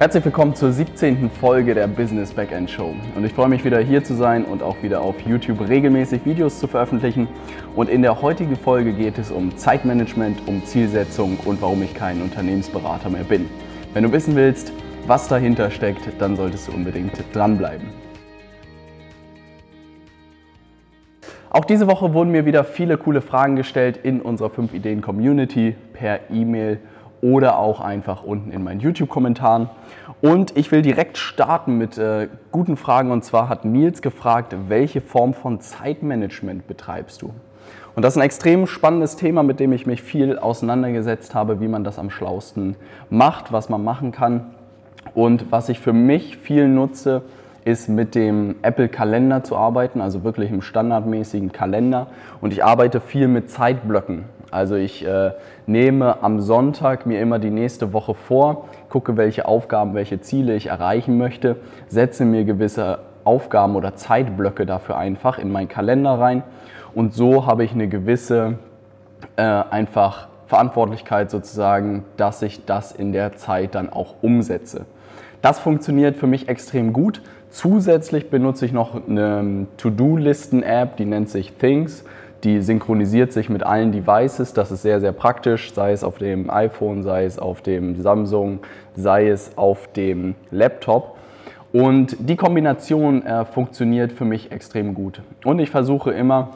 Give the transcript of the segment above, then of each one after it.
Herzlich willkommen zur 17. Folge der Business Backend Show. Und ich freue mich wieder hier zu sein und auch wieder auf YouTube regelmäßig Videos zu veröffentlichen. Und in der heutigen Folge geht es um Zeitmanagement, um Zielsetzung und warum ich kein Unternehmensberater mehr bin. Wenn du wissen willst, was dahinter steckt, dann solltest du unbedingt dranbleiben. Auch diese Woche wurden mir wieder viele coole Fragen gestellt in unserer 5 Ideen Community per E-Mail oder auch einfach unten in meinen YouTube-Kommentaren. Und ich will direkt starten mit äh, guten Fragen. Und zwar hat Nils gefragt, welche Form von Zeitmanagement betreibst du? Und das ist ein extrem spannendes Thema, mit dem ich mich viel auseinandergesetzt habe, wie man das am schlausten macht, was man machen kann. Und was ich für mich viel nutze, ist mit dem Apple Kalender zu arbeiten, also wirklich im standardmäßigen Kalender. Und ich arbeite viel mit Zeitblöcken. Also ich äh, nehme am Sonntag mir immer die nächste Woche vor, gucke, welche Aufgaben, welche Ziele ich erreichen möchte, setze mir gewisse Aufgaben oder Zeitblöcke dafür einfach in meinen Kalender rein und so habe ich eine gewisse äh, einfach Verantwortlichkeit sozusagen, dass ich das in der Zeit dann auch umsetze. Das funktioniert für mich extrem gut. Zusätzlich benutze ich noch eine To-Do-Listen-App, die nennt sich Things. Die synchronisiert sich mit allen Devices. Das ist sehr, sehr praktisch, sei es auf dem iPhone, sei es auf dem Samsung, sei es auf dem Laptop. Und die Kombination äh, funktioniert für mich extrem gut. Und ich versuche immer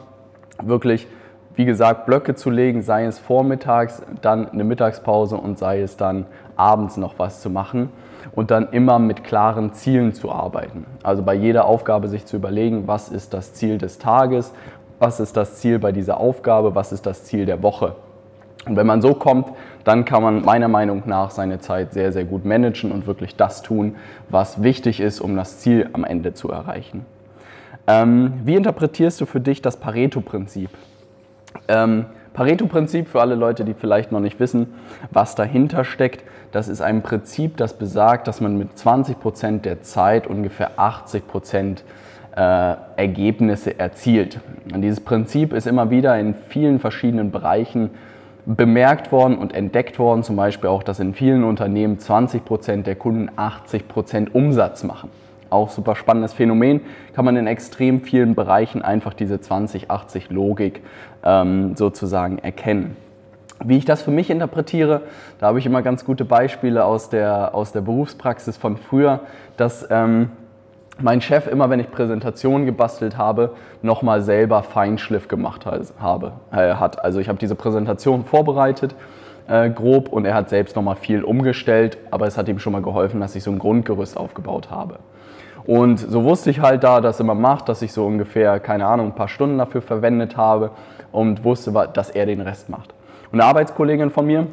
wirklich, wie gesagt, Blöcke zu legen, sei es vormittags, dann eine Mittagspause und sei es dann abends noch was zu machen und dann immer mit klaren Zielen zu arbeiten. Also bei jeder Aufgabe sich zu überlegen, was ist das Ziel des Tages, was ist das Ziel bei dieser Aufgabe, was ist das Ziel der Woche. Und wenn man so kommt, dann kann man meiner Meinung nach seine Zeit sehr, sehr gut managen und wirklich das tun, was wichtig ist, um das Ziel am Ende zu erreichen. Ähm, wie interpretierst du für dich das Pareto-Prinzip? Ähm, Pareto-Prinzip für alle Leute, die vielleicht noch nicht wissen, was dahinter steckt, das ist ein Prinzip, das besagt, dass man mit 20 Prozent der Zeit ungefähr 80 Prozent äh, Ergebnisse erzielt. Und dieses Prinzip ist immer wieder in vielen verschiedenen Bereichen bemerkt worden und entdeckt worden, zum Beispiel auch, dass in vielen Unternehmen 20 Prozent der Kunden 80 Prozent Umsatz machen. Auch super spannendes Phänomen, kann man in extrem vielen Bereichen einfach diese 20-80-Logik ähm, sozusagen erkennen. Wie ich das für mich interpretiere, da habe ich immer ganz gute Beispiele aus der, aus der Berufspraxis von früher, dass ähm, mein Chef immer, wenn ich Präsentationen gebastelt habe, nochmal selber Feinschliff gemacht habe, äh, hat. Also ich habe diese Präsentation vorbereitet, äh, grob, und er hat selbst nochmal viel umgestellt, aber es hat ihm schon mal geholfen, dass ich so ein Grundgerüst aufgebaut habe. Und so wusste ich halt da, dass er macht, dass ich so ungefähr, keine Ahnung, ein paar Stunden dafür verwendet habe und wusste, dass er den Rest macht. Und eine Arbeitskollegin von mir,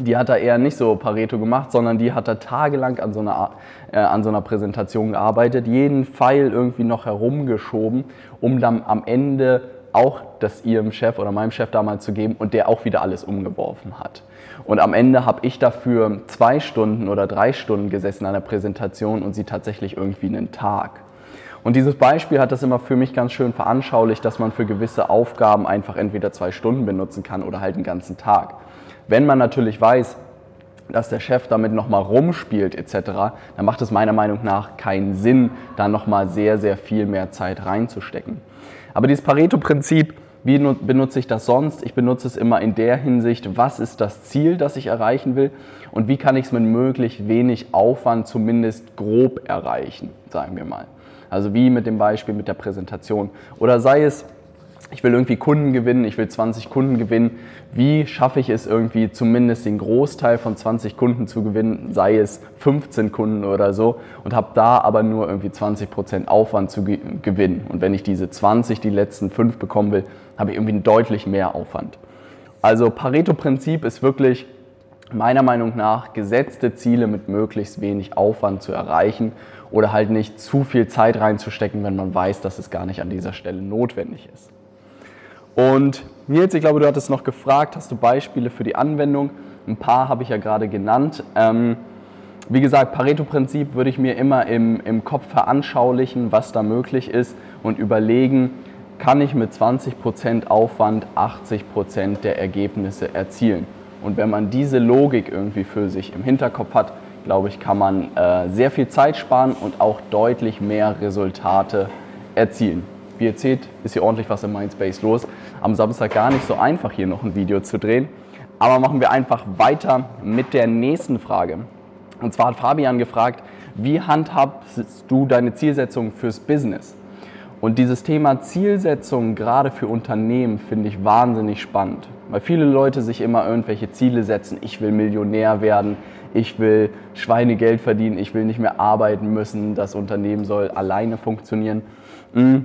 die hat da eher nicht so Pareto gemacht, sondern die hat da tagelang an so einer, äh, an so einer Präsentation gearbeitet, jeden Pfeil irgendwie noch herumgeschoben, um dann am Ende auch das ihrem Chef oder meinem Chef damals zu geben und der auch wieder alles umgeworfen hat. Und am Ende habe ich dafür zwei Stunden oder drei Stunden gesessen an der Präsentation und sie tatsächlich irgendwie einen Tag. Und dieses Beispiel hat das immer für mich ganz schön veranschaulicht, dass man für gewisse Aufgaben einfach entweder zwei Stunden benutzen kann oder halt einen ganzen Tag. Wenn man natürlich weiß, dass der Chef damit nochmal rumspielt etc., dann macht es meiner Meinung nach keinen Sinn, da nochmal sehr, sehr viel mehr Zeit reinzustecken. Aber dieses Pareto-Prinzip, wie benutze ich das sonst? Ich benutze es immer in der Hinsicht, was ist das Ziel, das ich erreichen will und wie kann ich es mit möglichst wenig Aufwand zumindest grob erreichen, sagen wir mal. Also wie mit dem Beispiel mit der Präsentation. Oder sei es, ich will irgendwie Kunden gewinnen, ich will 20 Kunden gewinnen. Wie schaffe ich es irgendwie zumindest den Großteil von 20 Kunden zu gewinnen, sei es 15 Kunden oder so und habe da aber nur irgendwie 20 Prozent Aufwand zu gewinnen. Und wenn ich diese 20, die letzten 5 bekommen will, habe ich irgendwie deutlich mehr Aufwand. Also Pareto-Prinzip ist wirklich meiner Meinung nach gesetzte Ziele mit möglichst wenig Aufwand zu erreichen oder halt nicht zu viel Zeit reinzustecken, wenn man weiß, dass es gar nicht an dieser Stelle notwendig ist. Und Nils, ich glaube, du hattest noch gefragt, hast du Beispiele für die Anwendung? Ein paar habe ich ja gerade genannt. Ähm, wie gesagt, Pareto-Prinzip würde ich mir immer im, im Kopf veranschaulichen, was da möglich ist und überlegen, kann ich mit 20% Aufwand 80% der Ergebnisse erzielen. Und wenn man diese Logik irgendwie für sich im Hinterkopf hat, glaube ich, kann man äh, sehr viel Zeit sparen und auch deutlich mehr Resultate erzielen. Wie ihr seht, ist hier ordentlich was im Mindspace los. Am Samstag gar nicht so einfach, hier noch ein Video zu drehen. Aber machen wir einfach weiter mit der nächsten Frage. Und zwar hat Fabian gefragt, wie handhabst du deine Zielsetzung fürs Business? Und dieses Thema Zielsetzung gerade für Unternehmen finde ich wahnsinnig spannend, weil viele Leute sich immer irgendwelche Ziele setzen. Ich will Millionär werden, ich will Schweinegeld verdienen, ich will nicht mehr arbeiten müssen, das Unternehmen soll alleine funktionieren. Mm.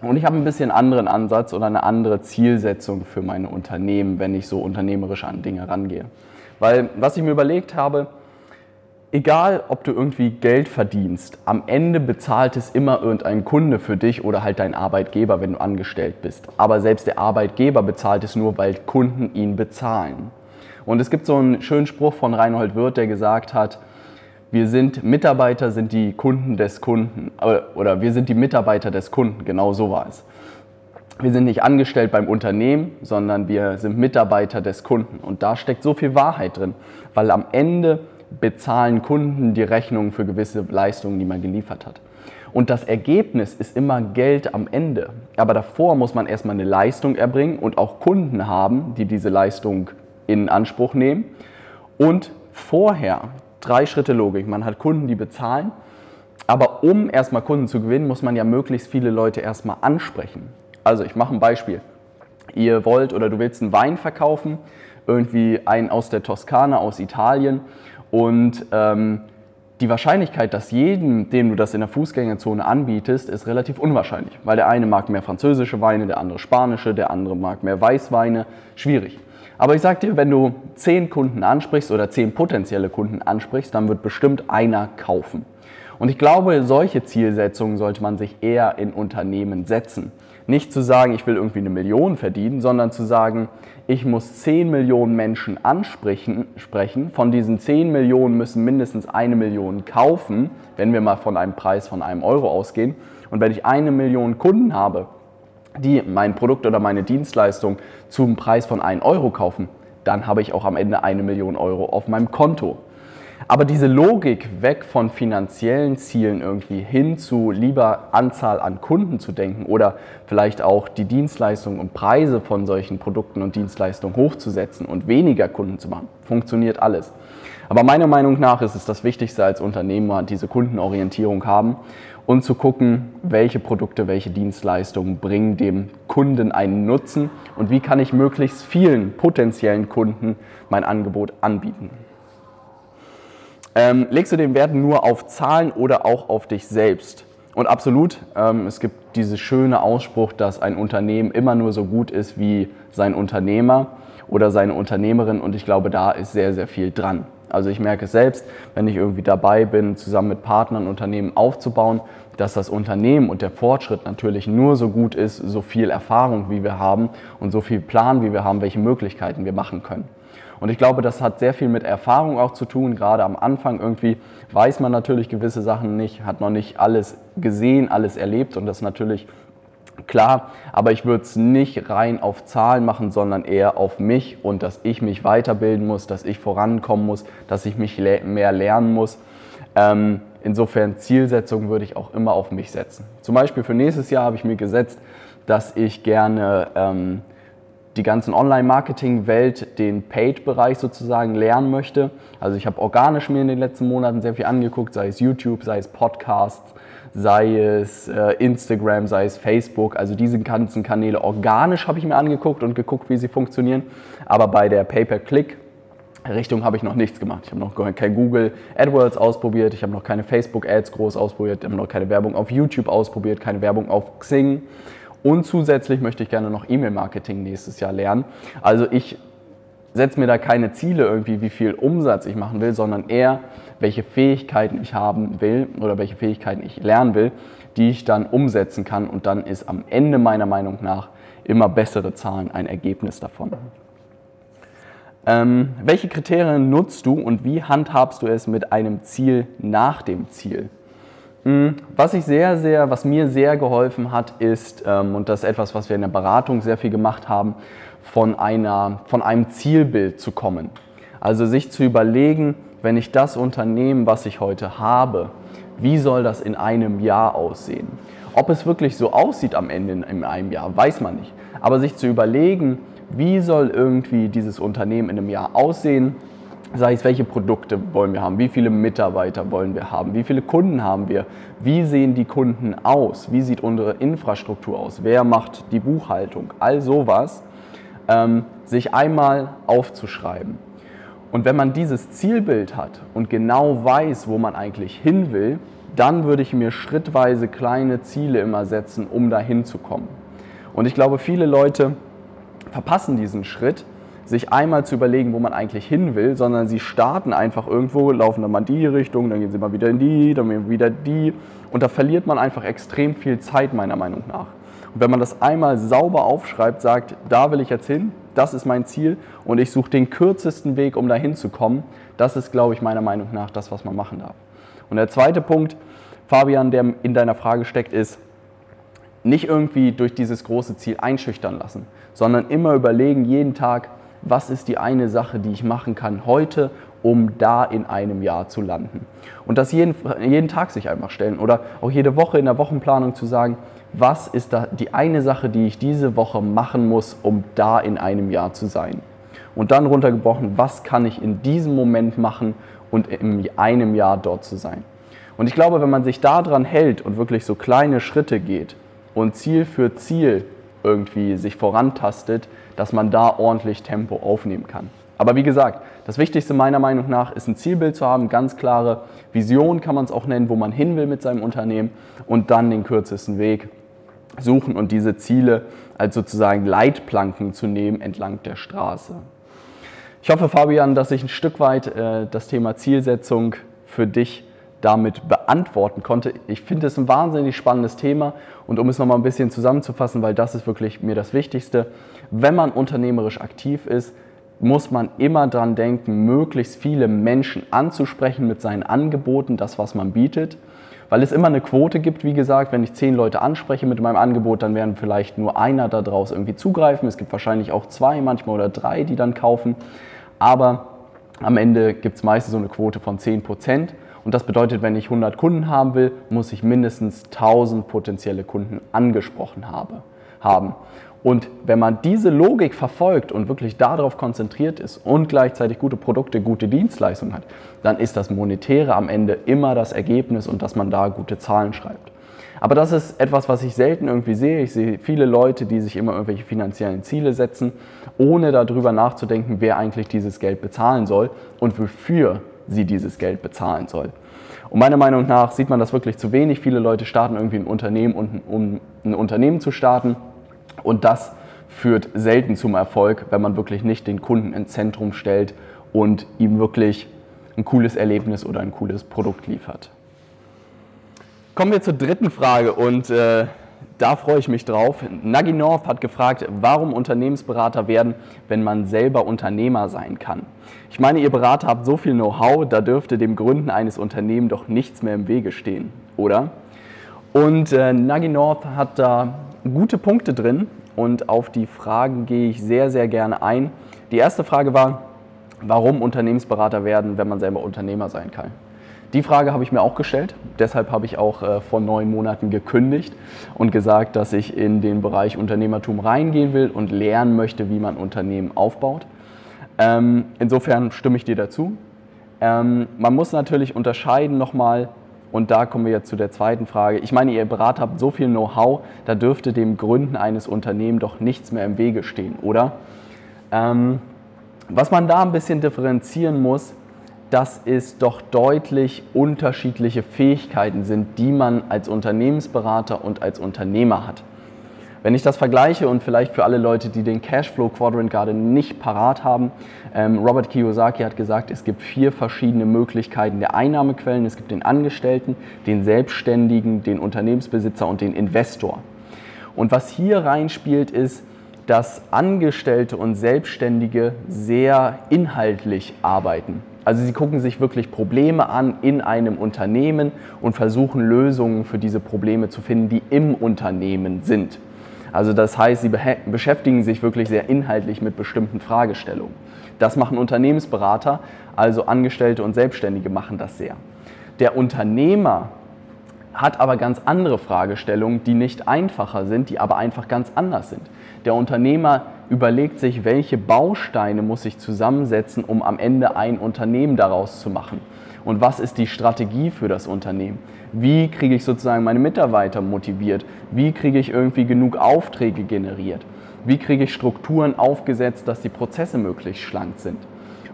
Und ich habe ein bisschen anderen Ansatz oder eine andere Zielsetzung für meine Unternehmen, wenn ich so unternehmerisch an Dinge rangehe. Weil was ich mir überlegt habe, egal ob du irgendwie Geld verdienst, am Ende bezahlt es immer irgendein Kunde für dich oder halt dein Arbeitgeber, wenn du angestellt bist. Aber selbst der Arbeitgeber bezahlt es nur, weil Kunden ihn bezahlen. Und es gibt so einen schönen Spruch von Reinhold Wirth, der gesagt hat, wir sind Mitarbeiter, sind die Kunden des Kunden. Oder wir sind die Mitarbeiter des Kunden, genau so war es. Wir sind nicht angestellt beim Unternehmen, sondern wir sind Mitarbeiter des Kunden. Und da steckt so viel Wahrheit drin, weil am Ende bezahlen Kunden die Rechnung für gewisse Leistungen, die man geliefert hat. Und das Ergebnis ist immer Geld am Ende. Aber davor muss man erstmal eine Leistung erbringen und auch Kunden haben, die diese Leistung in Anspruch nehmen. Und vorher drei Schritte Logik. Man hat Kunden, die bezahlen. Aber um erstmal Kunden zu gewinnen, muss man ja möglichst viele Leute erstmal ansprechen. Also ich mache ein Beispiel. Ihr wollt oder du willst einen Wein verkaufen, irgendwie einen aus der Toskana, aus Italien und ähm, die Wahrscheinlichkeit, dass jedem, dem du das in der Fußgängerzone anbietest, ist relativ unwahrscheinlich. Weil der eine mag mehr französische Weine, der andere spanische, der andere mag mehr Weißweine. Schwierig. Aber ich sag dir, wenn du zehn Kunden ansprichst oder zehn potenzielle Kunden ansprichst, dann wird bestimmt einer kaufen. Und ich glaube, solche Zielsetzungen sollte man sich eher in Unternehmen setzen. Nicht zu sagen, ich will irgendwie eine Million verdienen, sondern zu sagen, ich muss 10 Millionen Menschen ansprechen. Sprechen. Von diesen 10 Millionen müssen mindestens eine Million kaufen, wenn wir mal von einem Preis von einem Euro ausgehen. Und wenn ich eine Million Kunden habe, die mein Produkt oder meine Dienstleistung zum Preis von 1 Euro kaufen, dann habe ich auch am Ende eine Million Euro auf meinem Konto. Aber diese Logik weg von finanziellen Zielen irgendwie hin zu lieber Anzahl an Kunden zu denken oder vielleicht auch die Dienstleistungen und Preise von solchen Produkten und Dienstleistungen hochzusetzen und weniger Kunden zu machen, funktioniert alles. Aber meiner Meinung nach ist es das Wichtigste als Unternehmer, diese Kundenorientierung haben und zu gucken, welche Produkte, welche Dienstleistungen bringen dem Kunden einen Nutzen und wie kann ich möglichst vielen potenziellen Kunden mein Angebot anbieten. Ähm, legst du den Wert nur auf Zahlen oder auch auf dich selbst? Und absolut, ähm, es gibt diesen schönen Ausspruch, dass ein Unternehmen immer nur so gut ist wie sein Unternehmer oder seine Unternehmerin und ich glaube, da ist sehr, sehr viel dran. Also ich merke es selbst, wenn ich irgendwie dabei bin, zusammen mit Partnern Unternehmen aufzubauen, dass das Unternehmen und der Fortschritt natürlich nur so gut ist, so viel Erfahrung wie wir haben und so viel Plan wie wir haben, welche Möglichkeiten wir machen können. Und ich glaube, das hat sehr viel mit Erfahrung auch zu tun. Gerade am Anfang irgendwie weiß man natürlich gewisse Sachen nicht, hat noch nicht alles gesehen, alles erlebt und das natürlich klar. Aber ich würde es nicht rein auf Zahlen machen, sondern eher auf mich und dass ich mich weiterbilden muss, dass ich vorankommen muss, dass ich mich mehr lernen muss. Ähm, insofern Zielsetzungen würde ich auch immer auf mich setzen. Zum Beispiel für nächstes Jahr habe ich mir gesetzt, dass ich gerne ähm, die ganzen Online-Marketing-Welt, den Paid-Bereich sozusagen lernen möchte. Also ich habe organisch mir in den letzten Monaten sehr viel angeguckt, sei es YouTube, sei es Podcasts, sei es äh, Instagram, sei es Facebook. Also diese ganzen Kanäle organisch habe ich mir angeguckt und geguckt, wie sie funktionieren. Aber bei der Pay-per-Click Richtung habe ich noch nichts gemacht. Ich habe noch kein Google AdWords ausprobiert, ich habe noch keine Facebook Ads groß ausprobiert, ich habe noch keine Werbung auf YouTube ausprobiert, keine Werbung auf Xing. Und zusätzlich möchte ich gerne noch E-Mail-Marketing nächstes Jahr lernen. Also ich setze mir da keine Ziele irgendwie, wie viel Umsatz ich machen will, sondern eher, welche Fähigkeiten ich haben will oder welche Fähigkeiten ich lernen will, die ich dann umsetzen kann. Und dann ist am Ende meiner Meinung nach immer bessere Zahlen ein Ergebnis davon. Ähm, welche Kriterien nutzt du und wie handhabst du es mit einem Ziel nach dem Ziel? Hm, was ich sehr, sehr, was mir sehr geholfen hat, ist, ähm, und das ist etwas, was wir in der Beratung sehr viel gemacht haben, von, einer, von einem Zielbild zu kommen. Also sich zu überlegen, wenn ich das Unternehmen, was ich heute habe, wie soll das in einem Jahr aussehen? Ob es wirklich so aussieht am Ende in einem Jahr, weiß man nicht. Aber sich zu überlegen, wie soll irgendwie dieses Unternehmen in einem Jahr aussehen, sei es, welche Produkte wollen wir haben, wie viele Mitarbeiter wollen wir haben, wie viele Kunden haben wir, wie sehen die Kunden aus, wie sieht unsere Infrastruktur aus, wer macht die Buchhaltung, all sowas, ähm, sich einmal aufzuschreiben. Und wenn man dieses Zielbild hat und genau weiß, wo man eigentlich hin will, dann würde ich mir schrittweise kleine Ziele immer setzen, um dahin zu kommen. Und ich glaube, viele Leute verpassen diesen Schritt, sich einmal zu überlegen, wo man eigentlich hin will, sondern sie starten einfach irgendwo, laufen dann mal in die Richtung, dann gehen sie mal wieder in die, dann wieder die. Und da verliert man einfach extrem viel Zeit, meiner Meinung nach. Und wenn man das einmal sauber aufschreibt, sagt, da will ich jetzt hin, das ist mein Ziel und ich suche den kürzesten Weg, um dahin zu kommen, das ist, glaube ich, meiner Meinung nach das, was man machen darf. Und der zweite Punkt, Fabian, der in deiner Frage steckt, ist, nicht irgendwie durch dieses große Ziel einschüchtern lassen, sondern immer überlegen, jeden Tag, was ist die eine Sache, die ich machen kann heute, um da in einem Jahr zu landen. Und das jeden, jeden Tag sich einfach stellen oder auch jede Woche in der Wochenplanung zu sagen, was ist da die eine Sache, die ich diese Woche machen muss, um da in einem Jahr zu sein. Und dann runtergebrochen, was kann ich in diesem Moment machen und in einem Jahr dort zu sein. Und ich glaube, wenn man sich daran hält und wirklich so kleine Schritte geht und Ziel für Ziel irgendwie sich vorantastet, dass man da ordentlich Tempo aufnehmen kann. Aber wie gesagt, das Wichtigste meiner Meinung nach ist ein Zielbild zu haben, ganz klare Vision kann man es auch nennen, wo man hin will mit seinem Unternehmen und dann den kürzesten Weg suchen und diese Ziele als sozusagen Leitplanken zu nehmen entlang der Straße. Ich hoffe, Fabian, dass ich ein Stück weit äh, das Thema Zielsetzung für dich damit beantworten konnte. Ich finde es ein wahnsinnig spannendes Thema und um es nochmal ein bisschen zusammenzufassen, weil das ist wirklich mir das Wichtigste, wenn man unternehmerisch aktiv ist, muss man immer daran denken, möglichst viele Menschen anzusprechen mit seinen Angeboten, das, was man bietet. Weil es immer eine Quote gibt, wie gesagt, wenn ich zehn Leute anspreche mit meinem Angebot, dann werden vielleicht nur einer daraus irgendwie zugreifen. Es gibt wahrscheinlich auch zwei, manchmal oder drei, die dann kaufen. Aber am Ende gibt es meistens so eine Quote von 10 Prozent. Und das bedeutet, wenn ich 100 Kunden haben will, muss ich mindestens 1000 potenzielle Kunden angesprochen habe, haben. Und wenn man diese Logik verfolgt und wirklich darauf konzentriert ist und gleichzeitig gute Produkte, gute Dienstleistungen hat, dann ist das Monetäre am Ende immer das Ergebnis und dass man da gute Zahlen schreibt. Aber das ist etwas, was ich selten irgendwie sehe. Ich sehe viele Leute, die sich immer irgendwelche finanziellen Ziele setzen, ohne darüber nachzudenken, wer eigentlich dieses Geld bezahlen soll und wofür sie dieses Geld bezahlen soll. Und meiner Meinung nach sieht man das wirklich zu wenig. Viele Leute starten irgendwie ein Unternehmen, um ein Unternehmen zu starten. Und das führt selten zum Erfolg, wenn man wirklich nicht den Kunden ins Zentrum stellt und ihm wirklich ein cooles Erlebnis oder ein cooles Produkt liefert. Kommen wir zur dritten Frage und äh, da freue ich mich drauf. Nagi North hat gefragt, warum Unternehmensberater werden, wenn man selber Unternehmer sein kann. Ich meine, ihr Berater habt so viel Know-how, da dürfte dem Gründen eines Unternehmens doch nichts mehr im Wege stehen, oder? Und äh, Nagi North hat da gute Punkte drin und auf die Fragen gehe ich sehr, sehr gerne ein. Die erste Frage war, warum Unternehmensberater werden, wenn man selber Unternehmer sein kann. Die Frage habe ich mir auch gestellt. Deshalb habe ich auch äh, vor neun Monaten gekündigt und gesagt, dass ich in den Bereich Unternehmertum reingehen will und lernen möchte, wie man Unternehmen aufbaut. Ähm, insofern stimme ich dir dazu. Ähm, man muss natürlich unterscheiden nochmal, und da kommen wir jetzt zu der zweiten Frage. Ich meine, ihr Berater habt so viel Know-how, da dürfte dem Gründen eines Unternehmens doch nichts mehr im Wege stehen, oder? Ähm, was man da ein bisschen differenzieren muss, dass es doch deutlich unterschiedliche Fähigkeiten sind, die man als Unternehmensberater und als Unternehmer hat. Wenn ich das vergleiche und vielleicht für alle Leute, die den Cashflow Quadrant gerade nicht parat haben, ähm, Robert Kiyosaki hat gesagt, es gibt vier verschiedene Möglichkeiten der Einnahmequellen. Es gibt den Angestellten, den Selbstständigen, den Unternehmensbesitzer und den Investor. Und was hier reinspielt, ist, dass Angestellte und Selbstständige sehr inhaltlich arbeiten. Also sie gucken sich wirklich Probleme an in einem Unternehmen und versuchen Lösungen für diese Probleme zu finden, die im Unternehmen sind. Also das heißt, sie beschäftigen sich wirklich sehr inhaltlich mit bestimmten Fragestellungen. Das machen Unternehmensberater, also Angestellte und Selbstständige machen das sehr. Der Unternehmer hat aber ganz andere Fragestellungen, die nicht einfacher sind, die aber einfach ganz anders sind. Der Unternehmer überlegt sich, welche Bausteine muss ich zusammensetzen, um am Ende ein Unternehmen daraus zu machen. Und was ist die Strategie für das Unternehmen? Wie kriege ich sozusagen meine Mitarbeiter motiviert? Wie kriege ich irgendwie genug Aufträge generiert? Wie kriege ich Strukturen aufgesetzt, dass die Prozesse möglichst schlank sind?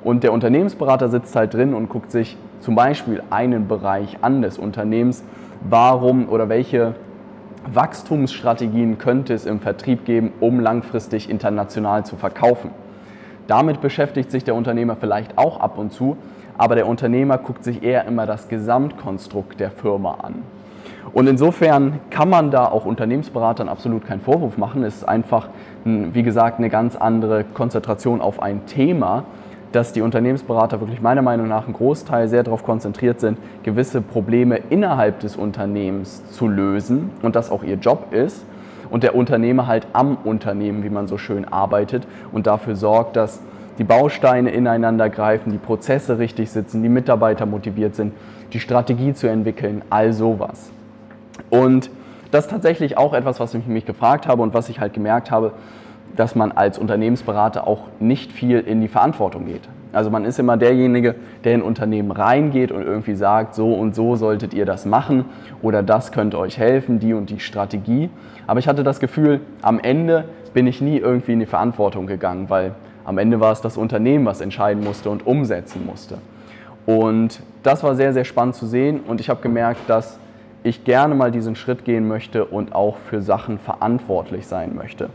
Und der Unternehmensberater sitzt halt drin und guckt sich zum Beispiel einen Bereich an des Unternehmens, warum oder welche Wachstumsstrategien könnte es im Vertrieb geben, um langfristig international zu verkaufen. Damit beschäftigt sich der Unternehmer vielleicht auch ab und zu, aber der Unternehmer guckt sich eher immer das Gesamtkonstrukt der Firma an. Und insofern kann man da auch Unternehmensberatern absolut keinen Vorwurf machen. Es ist einfach, wie gesagt, eine ganz andere Konzentration auf ein Thema dass die Unternehmensberater wirklich meiner Meinung nach einen Großteil sehr darauf konzentriert sind, gewisse Probleme innerhalb des Unternehmens zu lösen und das auch ihr Job ist und der Unternehmer halt am Unternehmen, wie man so schön arbeitet und dafür sorgt, dass die Bausteine ineinander greifen, die Prozesse richtig sitzen, die Mitarbeiter motiviert sind, die Strategie zu entwickeln, all sowas. Und das ist tatsächlich auch etwas, was ich mich gefragt habe und was ich halt gemerkt habe, dass man als Unternehmensberater auch nicht viel in die Verantwortung geht. Also man ist immer derjenige, der in Unternehmen reingeht und irgendwie sagt, so und so solltet ihr das machen oder das könnte euch helfen, die und die Strategie. Aber ich hatte das Gefühl, am Ende bin ich nie irgendwie in die Verantwortung gegangen, weil am Ende war es das Unternehmen, was entscheiden musste und umsetzen musste. Und das war sehr, sehr spannend zu sehen und ich habe gemerkt, dass ich gerne mal diesen Schritt gehen möchte und auch für Sachen verantwortlich sein möchte.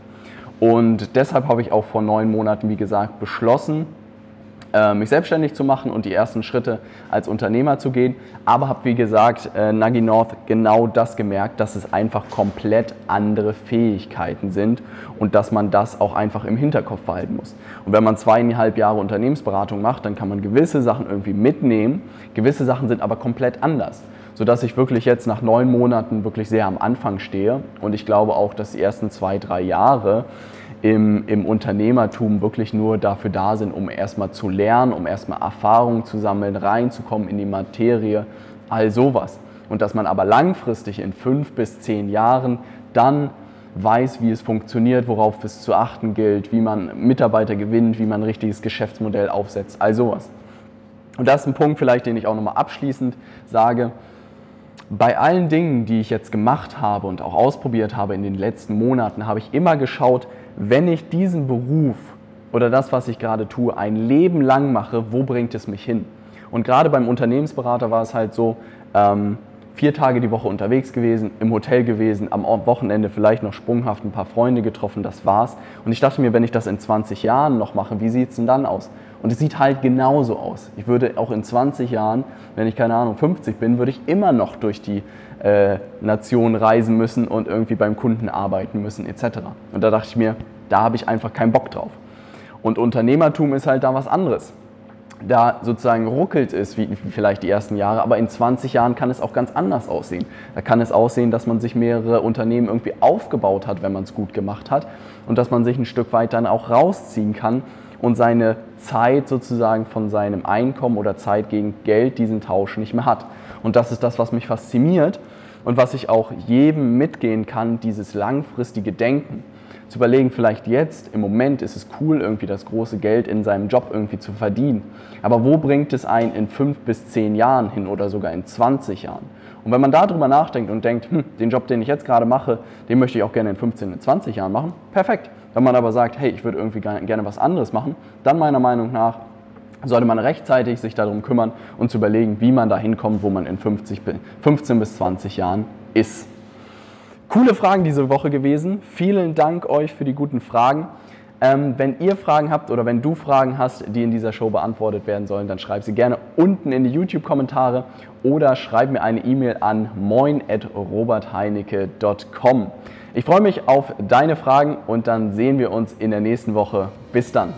Und deshalb habe ich auch vor neun Monaten, wie gesagt, beschlossen, äh, mich selbstständig zu machen und die ersten Schritte als Unternehmer zu gehen. Aber habe, wie gesagt, äh, Nagi North genau das gemerkt, dass es einfach komplett andere Fähigkeiten sind und dass man das auch einfach im Hinterkopf behalten muss. Und wenn man zweieinhalb Jahre Unternehmensberatung macht, dann kann man gewisse Sachen irgendwie mitnehmen. Gewisse Sachen sind aber komplett anders sodass ich wirklich jetzt nach neun Monaten wirklich sehr am Anfang stehe. Und ich glaube auch, dass die ersten zwei, drei Jahre im, im Unternehmertum wirklich nur dafür da sind, um erstmal zu lernen, um erstmal Erfahrungen zu sammeln, reinzukommen in die Materie, all sowas. Und dass man aber langfristig in fünf bis zehn Jahren dann weiß, wie es funktioniert, worauf es zu achten gilt, wie man Mitarbeiter gewinnt, wie man ein richtiges Geschäftsmodell aufsetzt, all sowas. Und das ist ein Punkt vielleicht, den ich auch nochmal abschließend sage bei allen Dingen, die ich jetzt gemacht habe und auch ausprobiert habe in den letzten Monaten, habe ich immer geschaut, wenn ich diesen Beruf oder das, was ich gerade tue, ein Leben lang mache, wo bringt es mich hin? Und gerade beim Unternehmensberater war es halt so, ähm, vier Tage die Woche unterwegs gewesen, im Hotel gewesen, am Wochenende vielleicht noch sprunghaft ein paar Freunde getroffen, das war's. Und ich dachte mir, wenn ich das in 20 Jahren noch mache, wie sieht es denn dann aus? Und es sieht halt genauso aus. Ich würde auch in 20 Jahren, wenn ich keine Ahnung 50 bin, würde ich immer noch durch die äh, Nation reisen müssen und irgendwie beim Kunden arbeiten müssen etc. Und da dachte ich mir, da habe ich einfach keinen Bock drauf. Und Unternehmertum ist halt da was anderes. Da sozusagen ruckelt es wie vielleicht die ersten Jahre, aber in 20 Jahren kann es auch ganz anders aussehen. Da kann es aussehen, dass man sich mehrere Unternehmen irgendwie aufgebaut hat, wenn man es gut gemacht hat und dass man sich ein Stück weit dann auch rausziehen kann und seine Zeit sozusagen von seinem Einkommen oder Zeit gegen Geld diesen Tausch nicht mehr hat. Und das ist das, was mich fasziniert und was ich auch jedem mitgehen kann, dieses langfristige Denken. Zu überlegen, vielleicht jetzt, im Moment ist es cool, irgendwie das große Geld in seinem Job irgendwie zu verdienen. Aber wo bringt es einen in fünf bis zehn Jahren hin oder sogar in 20 Jahren? Und wenn man darüber nachdenkt und denkt, hm, den Job, den ich jetzt gerade mache, den möchte ich auch gerne in 15, 20 Jahren machen, perfekt. Wenn man aber sagt, hey, ich würde irgendwie gerne was anderes machen, dann meiner Meinung nach sollte man rechtzeitig sich darum kümmern und zu überlegen, wie man da hinkommt, wo man in 50, 15 bis 20 Jahren ist. Coole Fragen diese Woche gewesen. Vielen Dank euch für die guten Fragen. Ähm, wenn ihr Fragen habt oder wenn du Fragen hast, die in dieser Show beantwortet werden sollen, dann schreib sie gerne unten in die YouTube-Kommentare oder schreib mir eine E-Mail an moin.robertheinecke.com. Ich freue mich auf deine Fragen und dann sehen wir uns in der nächsten Woche. Bis dann.